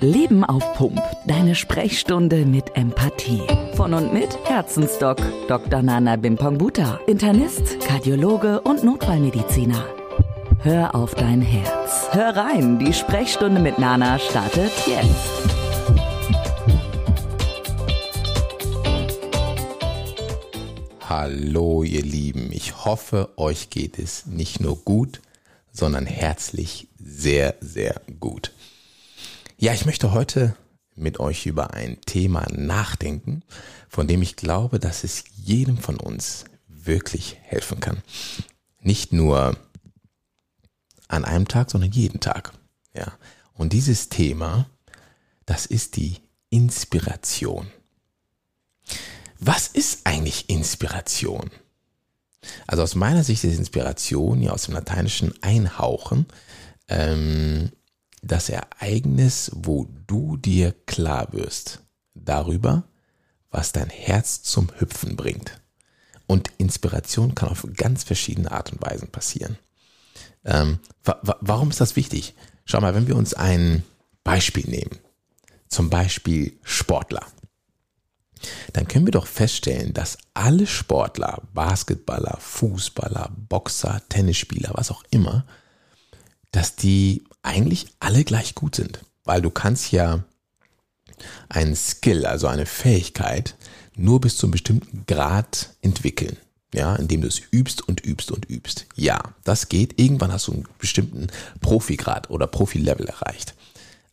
Leben auf Pump. Deine Sprechstunde mit Empathie. Von und mit Herzensdoc Dr. Nana Bimpongbuta. Internist, Kardiologe und Notfallmediziner. Hör auf dein Herz. Hör rein, die Sprechstunde mit Nana startet jetzt. Hallo ihr Lieben, ich hoffe, euch geht es nicht nur gut, sondern herzlich sehr, sehr gut. Ja, ich möchte heute mit euch über ein Thema nachdenken, von dem ich glaube, dass es jedem von uns wirklich helfen kann. Nicht nur an einem Tag, sondern jeden Tag. Ja. Und dieses Thema, das ist die Inspiration. Was ist eigentlich Inspiration? Also aus meiner Sicht ist Inspiration ja aus dem Lateinischen einhauchen. Ähm, das Ereignis, wo du dir klar wirst darüber, was dein Herz zum Hüpfen bringt. Und Inspiration kann auf ganz verschiedene Art und Weisen passieren. Ähm, wa warum ist das wichtig? Schau mal, wenn wir uns ein Beispiel nehmen, zum Beispiel Sportler, dann können wir doch feststellen, dass alle Sportler, Basketballer, Fußballer, Boxer, Tennisspieler, was auch immer, dass die eigentlich alle gleich gut sind. Weil du kannst ja ein Skill, also eine Fähigkeit, nur bis zu einem bestimmten Grad entwickeln. Ja, indem du es übst und übst und übst. Ja, das geht. Irgendwann hast du einen bestimmten Profigrad oder Profilevel erreicht.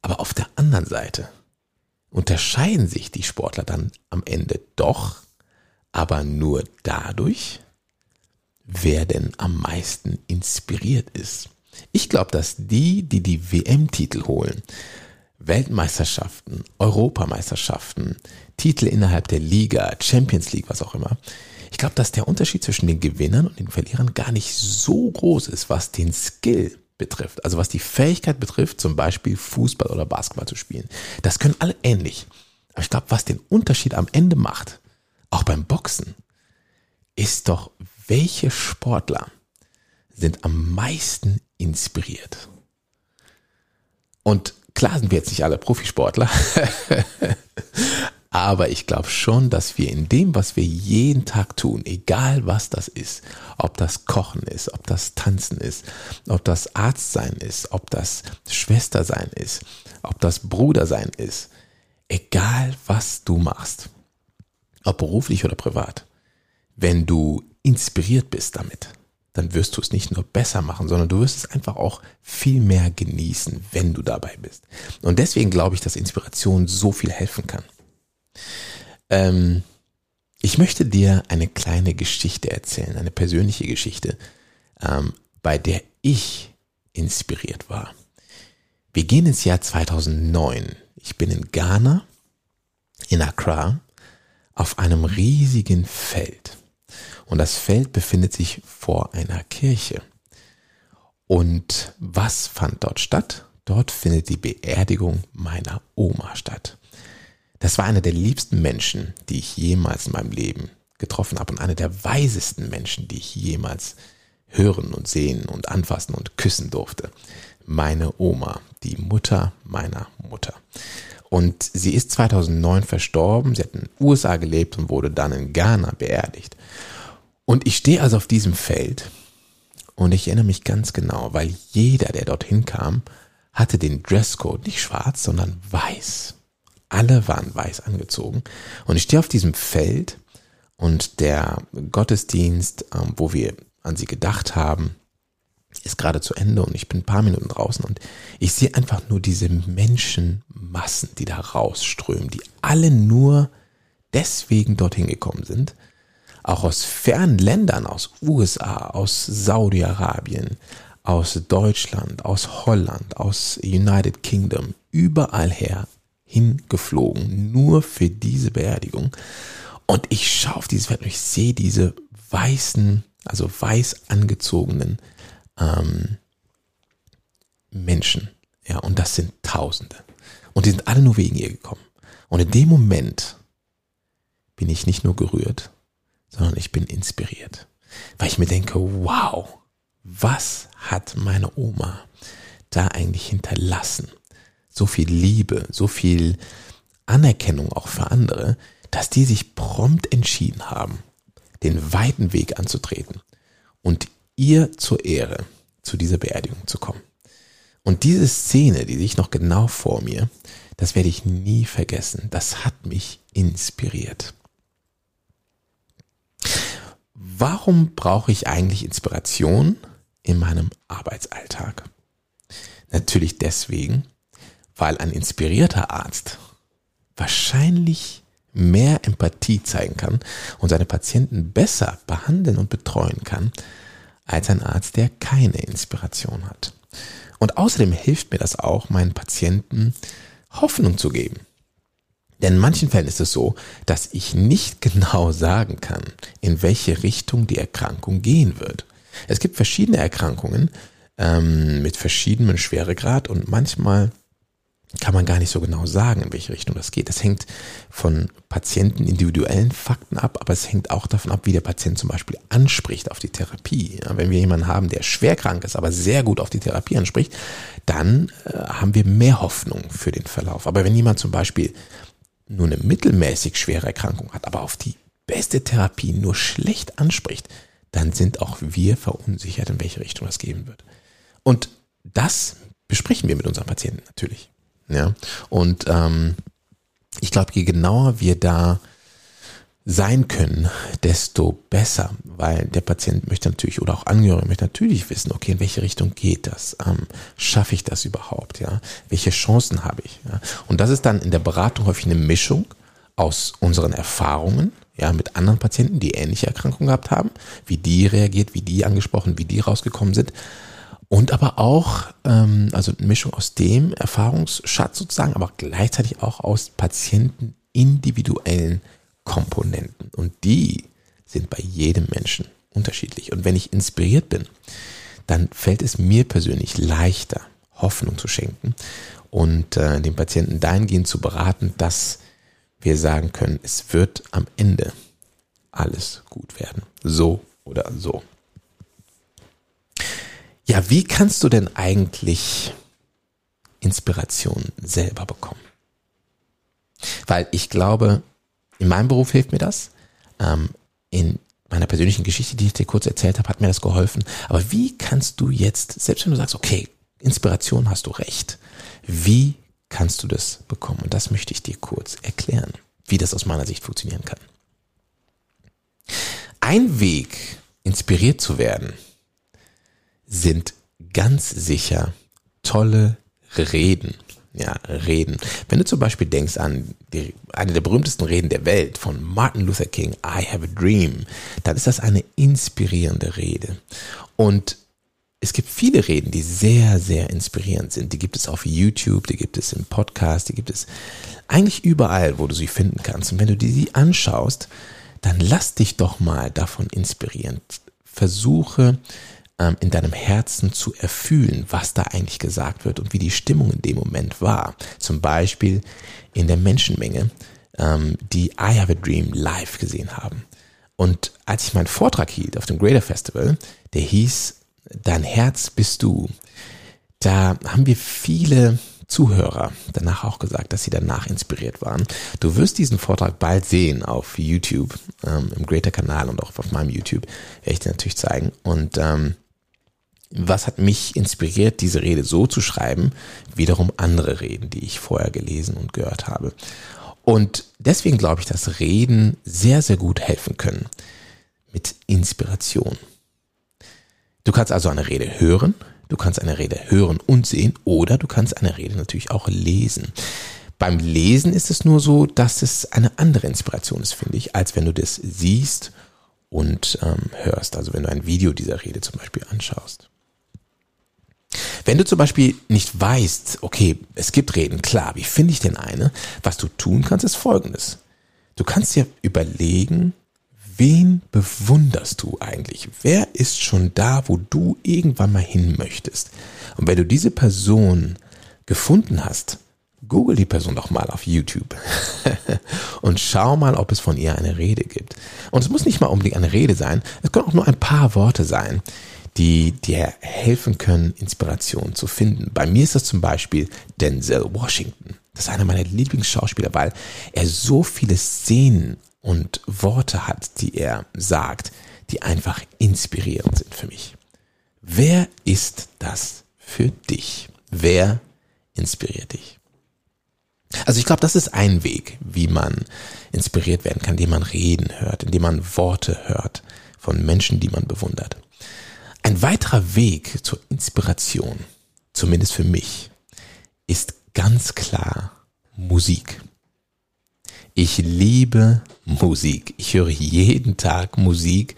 Aber auf der anderen Seite unterscheiden sich die Sportler dann am Ende doch, aber nur dadurch, wer denn am meisten inspiriert ist. Ich glaube, dass die, die die WM-Titel holen, Weltmeisterschaften, Europameisterschaften, Titel innerhalb der Liga, Champions League, was auch immer, ich glaube, dass der Unterschied zwischen den Gewinnern und den Verlierern gar nicht so groß ist, was den Skill betrifft. Also was die Fähigkeit betrifft, zum Beispiel Fußball oder Basketball zu spielen. Das können alle ähnlich. Aber ich glaube, was den Unterschied am Ende macht, auch beim Boxen, ist doch, welche Sportler sind am meisten inspiriert. Und klar sind wir jetzt nicht alle Profisportler, aber ich glaube schon, dass wir in dem, was wir jeden Tag tun, egal was das ist, ob das Kochen ist, ob das Tanzen ist, ob das Arztsein ist, ob das Schwestersein ist, ob das Brudersein ist, egal was du machst, ob beruflich oder privat, wenn du inspiriert bist damit, dann wirst du es nicht nur besser machen, sondern du wirst es einfach auch viel mehr genießen, wenn du dabei bist. Und deswegen glaube ich, dass Inspiration so viel helfen kann. Ähm, ich möchte dir eine kleine Geschichte erzählen, eine persönliche Geschichte, ähm, bei der ich inspiriert war. Wir gehen ins Jahr 2009. Ich bin in Ghana, in Accra, auf einem riesigen Feld. Und das Feld befindet sich vor einer Kirche. Und was fand dort statt? Dort findet die Beerdigung meiner Oma statt. Das war einer der liebsten Menschen, die ich jemals in meinem Leben getroffen habe und einer der weisesten Menschen, die ich jemals hören und sehen und anfassen und küssen durfte. Meine Oma, die Mutter meiner Mutter. Und sie ist 2009 verstorben, sie hat in den USA gelebt und wurde dann in Ghana beerdigt. Und ich stehe also auf diesem Feld und ich erinnere mich ganz genau, weil jeder, der dorthin kam, hatte den Dresscode nicht schwarz, sondern weiß. Alle waren weiß angezogen. Und ich stehe auf diesem Feld und der Gottesdienst, ähm, wo wir an sie gedacht haben, ist gerade zu Ende und ich bin ein paar Minuten draußen und ich sehe einfach nur diese Menschenmassen, die da rausströmen, die alle nur deswegen dorthin gekommen sind, auch aus fernen Ländern, aus USA, aus Saudi-Arabien, aus Deutschland, aus Holland, aus United Kingdom, überall her hingeflogen, nur für diese Beerdigung. Und ich schaue auf dieses Feld und ich sehe diese weißen, also weiß angezogenen ähm, Menschen. Ja, und das sind Tausende. Und die sind alle nur wegen ihr gekommen. Und in dem Moment bin ich nicht nur gerührt, sondern ich bin inspiriert. Weil ich mir denke, wow, was hat meine Oma da eigentlich hinterlassen? so viel Liebe, so viel Anerkennung auch für andere, dass die sich prompt entschieden haben, den weiten Weg anzutreten und ihr zur Ehre zu dieser Beerdigung zu kommen. Und diese Szene, die sich noch genau vor mir, das werde ich nie vergessen. Das hat mich inspiriert. Warum brauche ich eigentlich Inspiration in meinem Arbeitsalltag? Natürlich deswegen, weil ein inspirierter Arzt wahrscheinlich mehr Empathie zeigen kann und seine Patienten besser behandeln und betreuen kann, als ein Arzt, der keine Inspiration hat. Und außerdem hilft mir das auch, meinen Patienten Hoffnung zu geben. Denn in manchen Fällen ist es so, dass ich nicht genau sagen kann, in welche Richtung die Erkrankung gehen wird. Es gibt verschiedene Erkrankungen ähm, mit verschiedenem Schweregrad und manchmal kann man gar nicht so genau sagen, in welche Richtung das geht. Das hängt von Patienten individuellen Fakten ab, aber es hängt auch davon ab, wie der Patient zum Beispiel anspricht auf die Therapie. Ja, wenn wir jemanden haben, der schwer krank ist, aber sehr gut auf die Therapie anspricht, dann äh, haben wir mehr Hoffnung für den Verlauf. Aber wenn jemand zum Beispiel nur eine mittelmäßig schwere Erkrankung hat, aber auf die beste Therapie nur schlecht anspricht, dann sind auch wir verunsichert, in welche Richtung das gehen wird. Und das besprechen wir mit unseren Patienten natürlich. Ja, und ähm, ich glaube, je genauer wir da sein können, desto besser, weil der Patient möchte natürlich oder auch Angehörige möchte natürlich wissen, okay, in welche Richtung geht das? Ähm, schaffe ich das überhaupt? Ja, welche Chancen habe ich? Ja? Und das ist dann in der Beratung häufig eine Mischung aus unseren Erfahrungen, ja, mit anderen Patienten, die ähnliche Erkrankungen gehabt haben, wie die reagiert, wie die angesprochen, wie die rausgekommen sind. Und aber auch, ähm, also eine Mischung aus dem Erfahrungsschatz sozusagen, aber gleichzeitig auch aus Patienten individuellen Komponenten. Und die sind bei jedem Menschen unterschiedlich. Und wenn ich inspiriert bin, dann fällt es mir persönlich leichter, Hoffnung zu schenken und äh, den Patienten dahingehend zu beraten, dass wir sagen können, es wird am Ende alles gut werden. So oder so. Ja, wie kannst du denn eigentlich Inspiration selber bekommen? Weil ich glaube, in meinem Beruf hilft mir das. Ähm, in meiner persönlichen Geschichte, die ich dir kurz erzählt habe, hat mir das geholfen. Aber wie kannst du jetzt, selbst wenn du sagst, okay, Inspiration hast du recht, wie kannst du das bekommen? Und das möchte ich dir kurz erklären, wie das aus meiner Sicht funktionieren kann. Ein Weg, inspiriert zu werden, sind ganz sicher tolle Reden ja, Reden. Wenn du zum Beispiel denkst an die, eine der berühmtesten Reden der Welt von Martin Luther King, I have a dream, dann ist das eine inspirierende Rede. Und es gibt viele Reden, die sehr, sehr inspirierend sind. Die gibt es auf YouTube, die gibt es im Podcast, die gibt es eigentlich überall, wo du sie finden kannst. Und wenn du dir die anschaust, dann lass dich doch mal davon inspirieren. Versuche in deinem Herzen zu erfühlen, was da eigentlich gesagt wird und wie die Stimmung in dem Moment war. Zum Beispiel in der Menschenmenge, ähm, die I Have a Dream live gesehen haben. Und als ich meinen Vortrag hielt auf dem Greater Festival, der hieß Dein Herz bist du, da haben wir viele Zuhörer danach auch gesagt, dass sie danach inspiriert waren. Du wirst diesen Vortrag bald sehen auf YouTube, ähm, im Greater Kanal und auch auf meinem YouTube, werde ich dir natürlich zeigen. Und ähm, was hat mich inspiriert, diese Rede so zu schreiben, wiederum andere Reden, die ich vorher gelesen und gehört habe. Und deswegen glaube ich, dass Reden sehr, sehr gut helfen können mit Inspiration. Du kannst also eine Rede hören, du kannst eine Rede hören und sehen oder du kannst eine Rede natürlich auch lesen. Beim Lesen ist es nur so, dass es eine andere Inspiration ist, finde ich, als wenn du das siehst und ähm, hörst. Also wenn du ein Video dieser Rede zum Beispiel anschaust. Wenn du zum Beispiel nicht weißt, okay, es gibt Reden, klar, wie finde ich denn eine? Was du tun kannst, ist folgendes. Du kannst dir überlegen, wen bewunderst du eigentlich? Wer ist schon da, wo du irgendwann mal hin möchtest? Und wenn du diese Person gefunden hast, google die Person doch mal auf YouTube und schau mal, ob es von ihr eine Rede gibt. Und es muss nicht mal unbedingt eine Rede sein, es können auch nur ein paar Worte sein, die dir helfen können, Inspiration zu finden. Bei mir ist das zum Beispiel Denzel Washington. Das ist einer meiner Lieblingsschauspieler, weil er so viele Szenen und Worte hat, die er sagt, die einfach inspirierend sind für mich. Wer ist das für dich? Wer inspiriert dich? Also ich glaube, das ist ein Weg, wie man inspiriert werden kann, indem man Reden hört, indem man Worte hört von Menschen, die man bewundert. Ein weiterer Weg zur Inspiration, zumindest für mich, ist ganz klar Musik. Ich liebe Musik. Ich höre jeden Tag Musik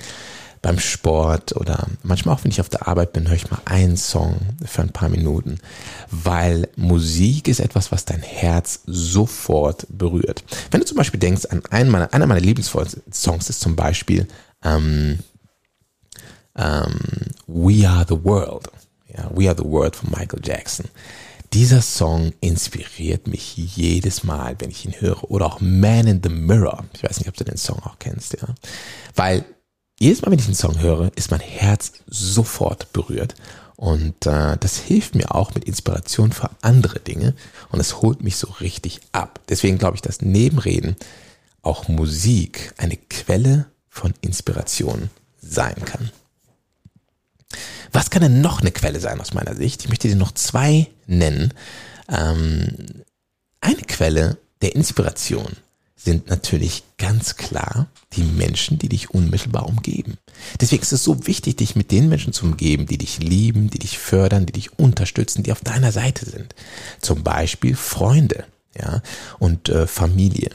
beim Sport oder manchmal auch, wenn ich auf der Arbeit bin, höre ich mal einen Song für ein paar Minuten, weil Musik ist etwas, was dein Herz sofort berührt. Wenn du zum Beispiel denkst an einen meiner, einer meiner Lieblingssongs ist zum Beispiel ähm, ähm, We Are the World. Ja, We Are the World von Michael Jackson. Dieser Song inspiriert mich jedes Mal, wenn ich ihn höre. Oder auch Man in the Mirror. Ich weiß nicht, ob du den Song auch kennst, ja. Weil jedes Mal, wenn ich den Song höre, ist mein Herz sofort berührt. Und äh, das hilft mir auch mit Inspiration für andere Dinge. Und es holt mich so richtig ab. Deswegen glaube ich, dass neben Reden auch Musik eine Quelle von Inspiration sein kann. Was kann denn noch eine Quelle sein aus meiner Sicht? Ich möchte dir noch zwei nennen. Ähm, eine Quelle der Inspiration sind natürlich ganz klar die Menschen, die dich unmittelbar umgeben. Deswegen ist es so wichtig, dich mit den Menschen zu umgeben, die dich lieben, die dich fördern, die dich unterstützen, die auf deiner Seite sind. Zum Beispiel Freunde, ja, und äh, Familie.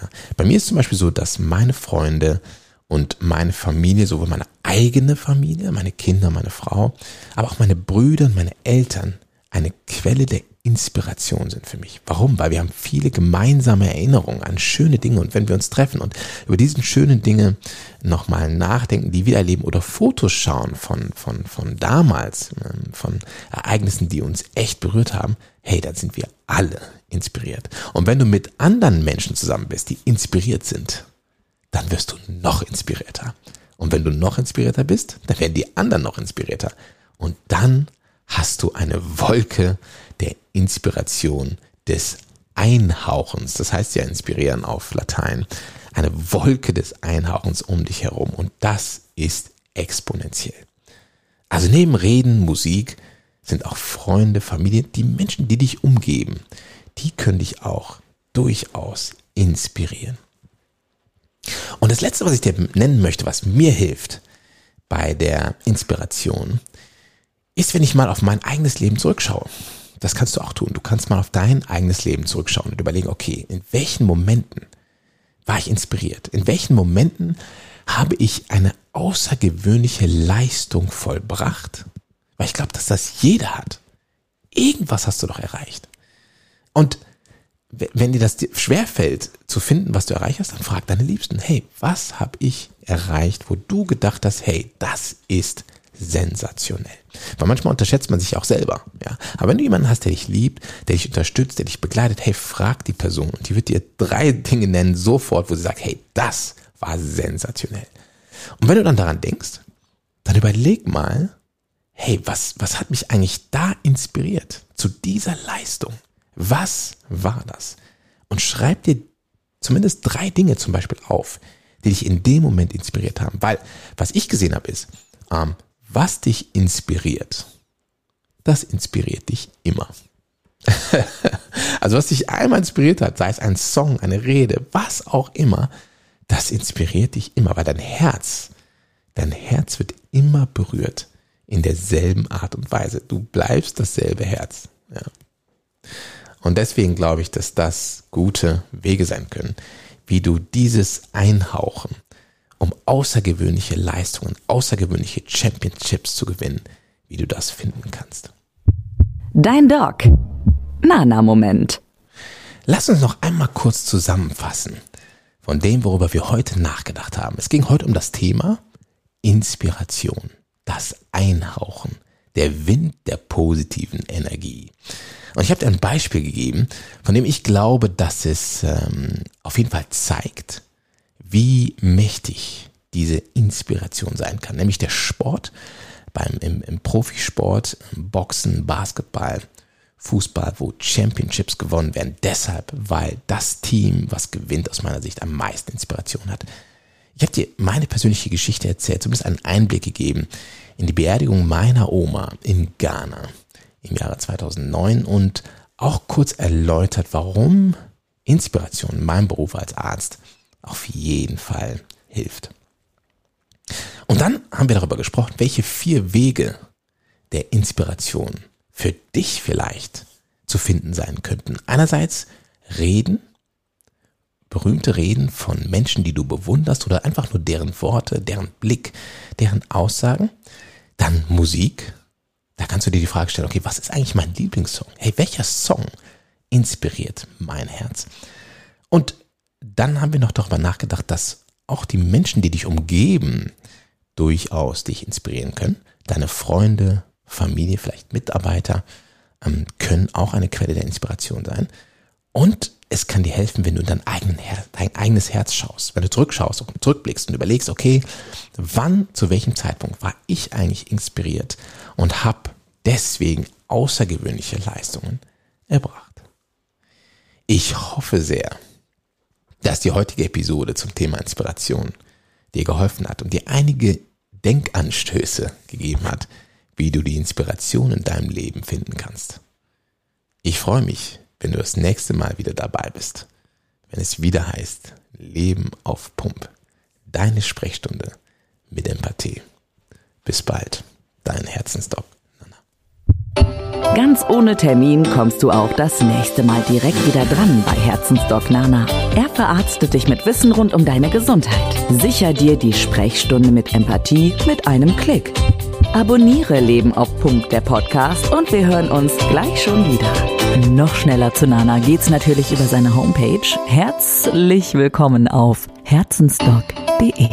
Ja. Bei mir ist zum Beispiel so, dass meine Freunde und meine Familie, sowohl meine eigene Familie, meine Kinder, meine Frau, aber auch meine Brüder und meine Eltern eine Quelle der Inspiration sind für mich. Warum? Weil wir haben viele gemeinsame Erinnerungen an schöne Dinge und wenn wir uns treffen und über diesen schönen Dinge nochmal nachdenken, die wir erleben oder Fotos schauen von, von, von damals, ähm, von Ereignissen, die uns echt berührt haben, hey, dann sind wir alle inspiriert. Und wenn du mit anderen Menschen zusammen bist, die inspiriert sind, dann wirst du noch inspirierter. Und wenn du noch inspirierter bist, dann werden die anderen noch inspirierter. Und dann hast du eine Wolke der Inspiration, des Einhauchens. Das heißt ja inspirieren auf Latein. Eine Wolke des Einhauchens um dich herum. Und das ist exponentiell. Also neben Reden, Musik sind auch Freunde, Familie, die Menschen, die dich umgeben, die können dich auch durchaus inspirieren. Und das Letzte, was ich dir nennen möchte, was mir hilft bei der Inspiration, ist, wenn ich mal auf mein eigenes Leben zurückschaue. Das kannst du auch tun. Du kannst mal auf dein eigenes Leben zurückschauen und überlegen, okay, in welchen Momenten war ich inspiriert? In welchen Momenten habe ich eine außergewöhnliche Leistung vollbracht? Weil ich glaube, dass das jeder hat. Irgendwas hast du doch erreicht. Und wenn dir das schwerfällt zu finden, was du erreicht hast, dann frag deine Liebsten, hey, was habe ich erreicht, wo du gedacht hast, hey, das ist sensationell. Weil manchmal unterschätzt man sich auch selber, ja. Aber wenn du jemanden hast, der dich liebt, der dich unterstützt, der dich begleitet, hey, frag die Person und die wird dir drei Dinge nennen sofort, wo sie sagt, hey, das war sensationell. Und wenn du dann daran denkst, dann überleg mal, hey, was, was hat mich eigentlich da inspiriert zu dieser Leistung? Was war das? Und schreib dir zumindest drei Dinge zum Beispiel auf, die dich in dem Moment inspiriert haben. Weil was ich gesehen habe ist, ähm, was dich inspiriert, das inspiriert dich immer. also was dich einmal inspiriert hat, sei es ein Song, eine Rede, was auch immer, das inspiriert dich immer, weil dein Herz, dein Herz wird immer berührt in derselben Art und Weise. Du bleibst dasselbe Herz. Ja. Und deswegen glaube ich, dass das gute Wege sein können, wie du dieses Einhauchen um außergewöhnliche Leistungen, außergewöhnliche Championships zu gewinnen, wie du das finden kannst. Dein Doc. Nana-Moment. Lass uns noch einmal kurz zusammenfassen von dem, worüber wir heute nachgedacht haben. Es ging heute um das Thema Inspiration, das Einhauchen, der Wind der positiven Energie. Und ich habe dir ein Beispiel gegeben, von dem ich glaube, dass es ähm, auf jeden Fall zeigt, wie mächtig diese Inspiration sein kann, nämlich der Sport, beim, im, im Profisport, Boxen, Basketball, Fußball, wo Championships gewonnen werden. Deshalb, weil das Team, was gewinnt, aus meiner Sicht am meisten Inspiration hat. Ich habe dir meine persönliche Geschichte erzählt, zumindest einen Einblick gegeben in die Beerdigung meiner Oma in Ghana im Jahre 2009 und auch kurz erläutert, warum Inspiration in meinem Beruf als Arzt auf jeden Fall hilft. Und dann haben wir darüber gesprochen, welche vier Wege der Inspiration für dich vielleicht zu finden sein könnten. Einerseits Reden, berühmte Reden von Menschen, die du bewunderst oder einfach nur deren Worte, deren Blick, deren Aussagen. Dann Musik. Da kannst du dir die Frage stellen, okay, was ist eigentlich mein Lieblingssong? Hey, welcher Song inspiriert mein Herz? Und dann haben wir noch darüber nachgedacht, dass auch die Menschen, die dich umgeben, durchaus dich inspirieren können. Deine Freunde, Familie, vielleicht Mitarbeiter ähm, können auch eine Quelle der Inspiration sein. Und es kann dir helfen, wenn du in dein, dein eigenes Herz schaust, wenn du zurückschaust und zurückblickst und überlegst, okay, wann, zu welchem Zeitpunkt war ich eigentlich inspiriert und habe deswegen außergewöhnliche Leistungen erbracht. Ich hoffe sehr, dass die heutige Episode zum Thema Inspiration dir geholfen hat und dir einige Denkanstöße gegeben hat, wie du die Inspiration in deinem Leben finden kannst. Ich freue mich, wenn du das nächste Mal wieder dabei bist, wenn es wieder heißt Leben auf Pump. Deine Sprechstunde mit Empathie. Bis bald, dein Herzensdoc. Ganz ohne Termin kommst du auch das nächste Mal direkt wieder dran bei Herzensdoc Nana. Er verarztet dich mit Wissen rund um deine Gesundheit. Sicher dir die Sprechstunde mit Empathie mit einem Klick. Abonniere Leben auf Punkt der Podcast und wir hören uns gleich schon wieder. Noch schneller zu Nana geht's natürlich über seine Homepage. Herzlich willkommen auf herzensdoc.de.